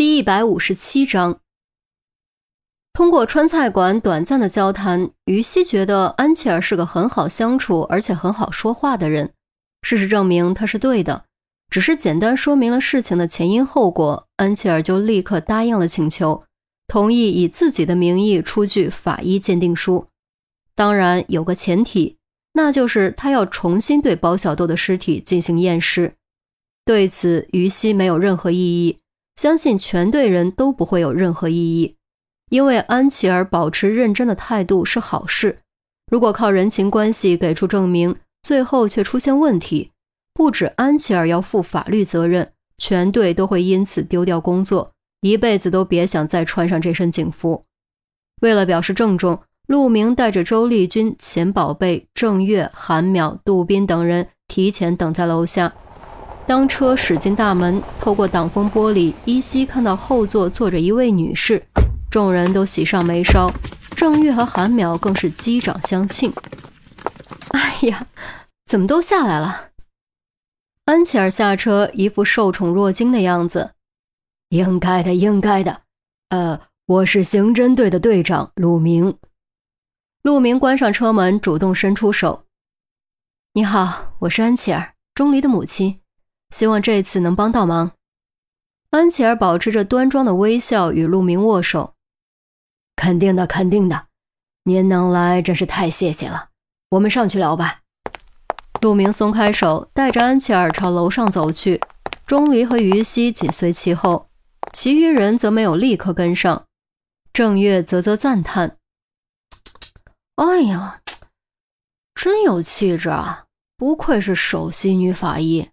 第一百五十七章，通过川菜馆短暂的交谈，于西觉得安琪儿是个很好相处而且很好说话的人。事实证明他是对的，只是简单说明了事情的前因后果，安琪儿就立刻答应了请求，同意以自己的名义出具法医鉴定书。当然有个前提，那就是他要重新对包小豆的尸体进行验尸。对此，于西没有任何异议。相信全队人都不会有任何异议，因为安琪儿保持认真的态度是好事。如果靠人情关系给出证明，最后却出现问题，不止安琪儿要负法律责任，全队都会因此丢掉工作，一辈子都别想再穿上这身警服。为了表示郑重，陆明带着周丽君、钱宝贝、郑月、韩淼、杜斌等人提前等在楼下。当车驶进大门，透过挡风玻璃，依稀看到后座坐着一位女士。众人都喜上眉梢，郑玉和韩淼更是击掌相庆。哎呀，怎么都下来了？安琪儿下车，一副受宠若惊的样子。应该的，应该的。呃，我是刑侦队的队长陆明。陆明关上车门，主动伸出手。你好，我是安琪儿，钟离的母亲。希望这次能帮到忙。安琪儿保持着端庄的微笑，与陆明握手。肯定的，肯定的。您能来真是太谢谢了。我们上去聊吧。陆明松开手，带着安琪儿朝楼上走去。钟离和于西紧随其后，其余人则没有立刻跟上。郑月啧啧赞叹：“哎呀，真有气质啊！不愧是首席女法医。”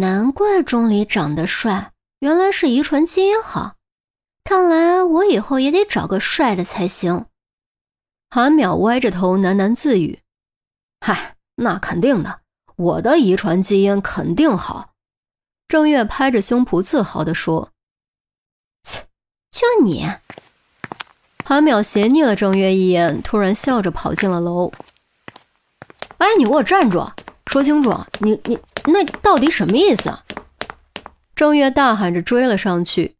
难怪钟离长得帅，原来是遗传基因好。看来我以后也得找个帅的才行。韩淼歪着头喃喃自语：“嗨，那肯定的，我的遗传基因肯定好。”郑月拍着胸脯自豪地说：“切，就你！”韩淼斜睨了郑月一眼，突然笑着跑进了楼。“哎，你给我站住！说清楚，你你。”那到底什么意思啊？郑月大喊着追了上去。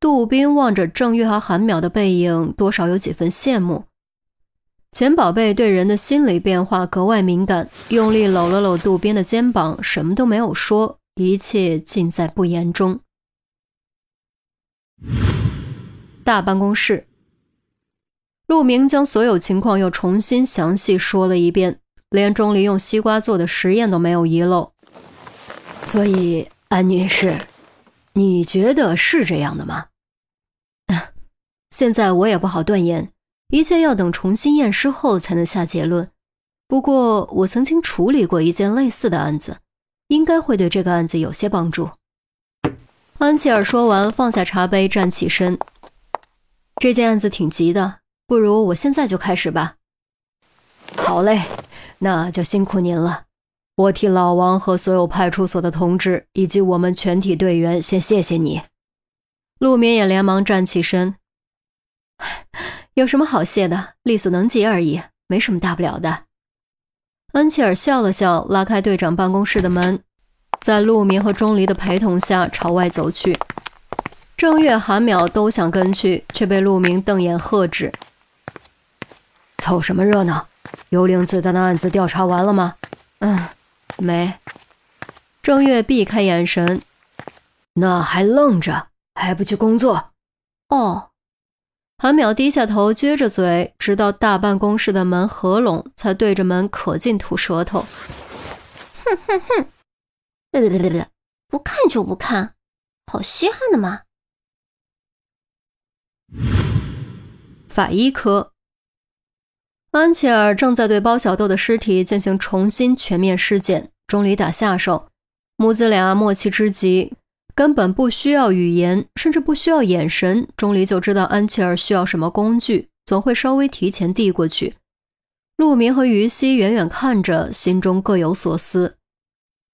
杜宾望着郑月和韩淼的背影，多少有几分羡慕。钱宝贝对人的心理变化格外敏感，用力搂了搂杜宾的肩膀，什么都没有说，一切尽在不言中。大办公室，陆明将所有情况又重新详细说了一遍，连钟离用西瓜做的实验都没有遗漏。所以，安女士，你觉得是这样的吗？现在我也不好断言，一切要等重新验尸后才能下结论。不过，我曾经处理过一件类似的案子，应该会对这个案子有些帮助。安琪儿说完，放下茶杯，站起身。这件案子挺急的，不如我现在就开始吧。好嘞，那就辛苦您了。我替老王和所有派出所的同志以及我们全体队员先谢谢你。陆明也连忙站起身，有什么好谢的？力所能及而已，没什么大不了的。恩切尔笑了笑，拉开队长办公室的门，在陆明和钟离的陪同下朝外走去。郑月、韩淼都想跟去，却被陆明瞪眼喝止：“凑什么热闹？幽灵子弹的案子调查完了吗？”“嗯。”没，郑月避开眼神，那还愣着，还不去工作？哦，韩淼低下头，撅着嘴，直到大办公室的门合拢，才对着门可劲吐舌头。哼哼哼，不看就不看，好稀罕的嘛。法医科。安琪儿正在对包小豆的尸体进行重新全面尸检，钟离打下手，母子俩默契之极，根本不需要语言，甚至不需要眼神，钟离就知道安琪儿需要什么工具，总会稍微提前递过去。陆明和于西远远看着，心中各有所思。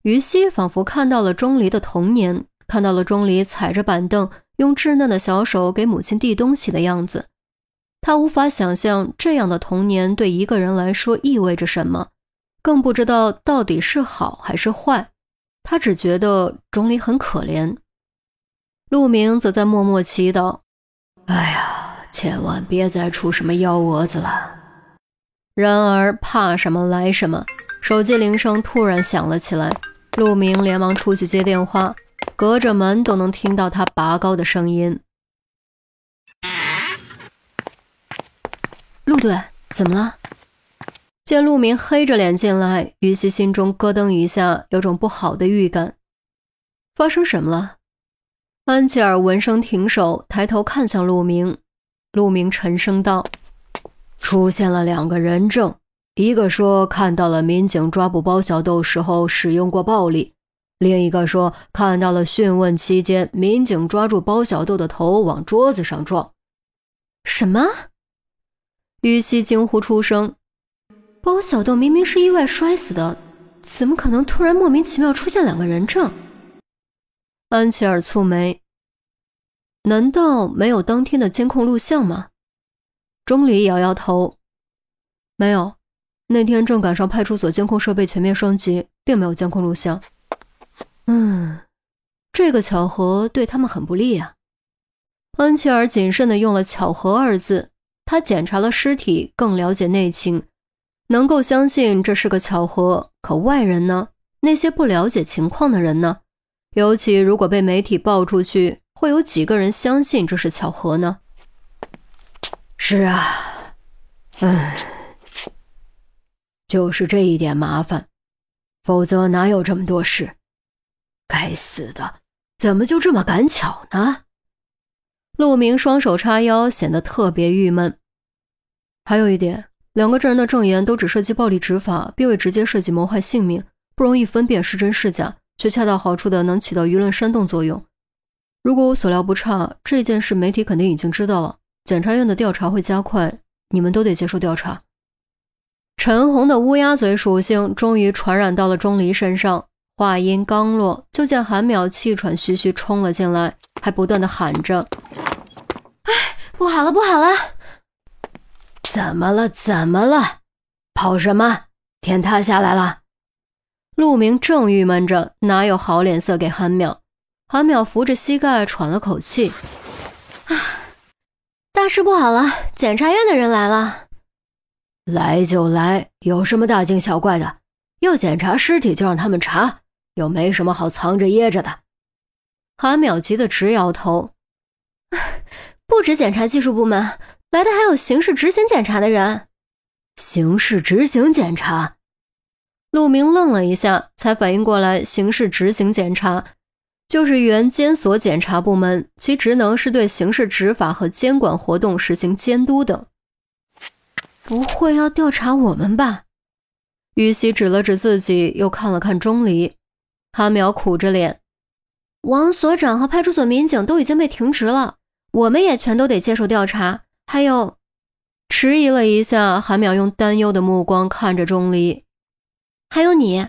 于西仿佛看到了钟离的童年，看到了钟离踩着板凳，用稚嫩的小手给母亲递东西的样子。他无法想象这样的童年对一个人来说意味着什么，更不知道到底是好还是坏。他只觉得钟离很可怜。陆明则在默默祈祷：“哎呀，千万别再出什么幺蛾子了。”然而怕什么来什么，手机铃声突然响了起来。陆明连忙出去接电话，隔着门都能听到他拔高的声音：“陆队，怎么了？”见陆明黑着脸进来，于西心中咯噔一下，有种不好的预感。发生什么了？安琪儿闻声停手，抬头看向陆明。陆明沉声道：“出现了两个人证，一个说看到了民警抓捕包小豆时候使用过暴力，另一个说看到了讯问期间民警抓住包小豆的头往桌子上撞。”什么？于西惊呼出声。包小豆明明是意外摔死的，怎么可能突然莫名其妙出现两个人证？安琪儿蹙眉，难道没有当天的监控录像吗？钟离摇摇头，没有，那天正赶上派出所监控设备全面升级，并没有监控录像。嗯，这个巧合对他们很不利啊。安琪儿谨慎地用了“巧合”二字，他检查了尸体，更了解内情。能够相信这是个巧合，可外人呢？那些不了解情况的人呢？尤其如果被媒体爆出去，会有几个人相信这是巧合呢？是啊，唉，就是这一点麻烦，否则哪有这么多事？该死的，怎么就这么赶巧呢？陆明双手叉腰，显得特别郁闷。还有一点。两个证人的证言都只涉及暴力执法，并未直接涉及谋害性命，不容易分辨是真是假，却恰到好处的能起到舆论煽动作用。如果我所料不差，这件事媒体肯定已经知道了，检察院的调查会加快，你们都得接受调查。陈红的乌鸦嘴属性终于传染到了钟离身上，话音刚落，就见韩淼气喘吁吁冲了进来，还不断的喊着：“，不好了，不好了！”怎么了？怎么了？跑什么？天塌下来了！陆明正郁闷着，哪有好脸色给韩淼？韩淼扶着膝盖喘了口气：“啊，大事不好了！检察院的人来了。来就来，有什么大惊小怪的？要检查尸体就让他们查，又没什么好藏着掖着的。”韩淼急得直摇头：“不止检察技术部门。”来的还有刑事执行检查的人，刑事执行检查。陆明愣了一下，才反应过来，刑事执行检查就是原监所检察部门，其职能是对刑事执法和监管活动实行监督的。不会要调查我们吧？于西指了指自己，又看了看钟离，韩淼苦着脸，王所长和派出所民警都已经被停职了，我们也全都得接受调查。还有，迟疑了一下，韩淼用担忧的目光看着钟离。还有你，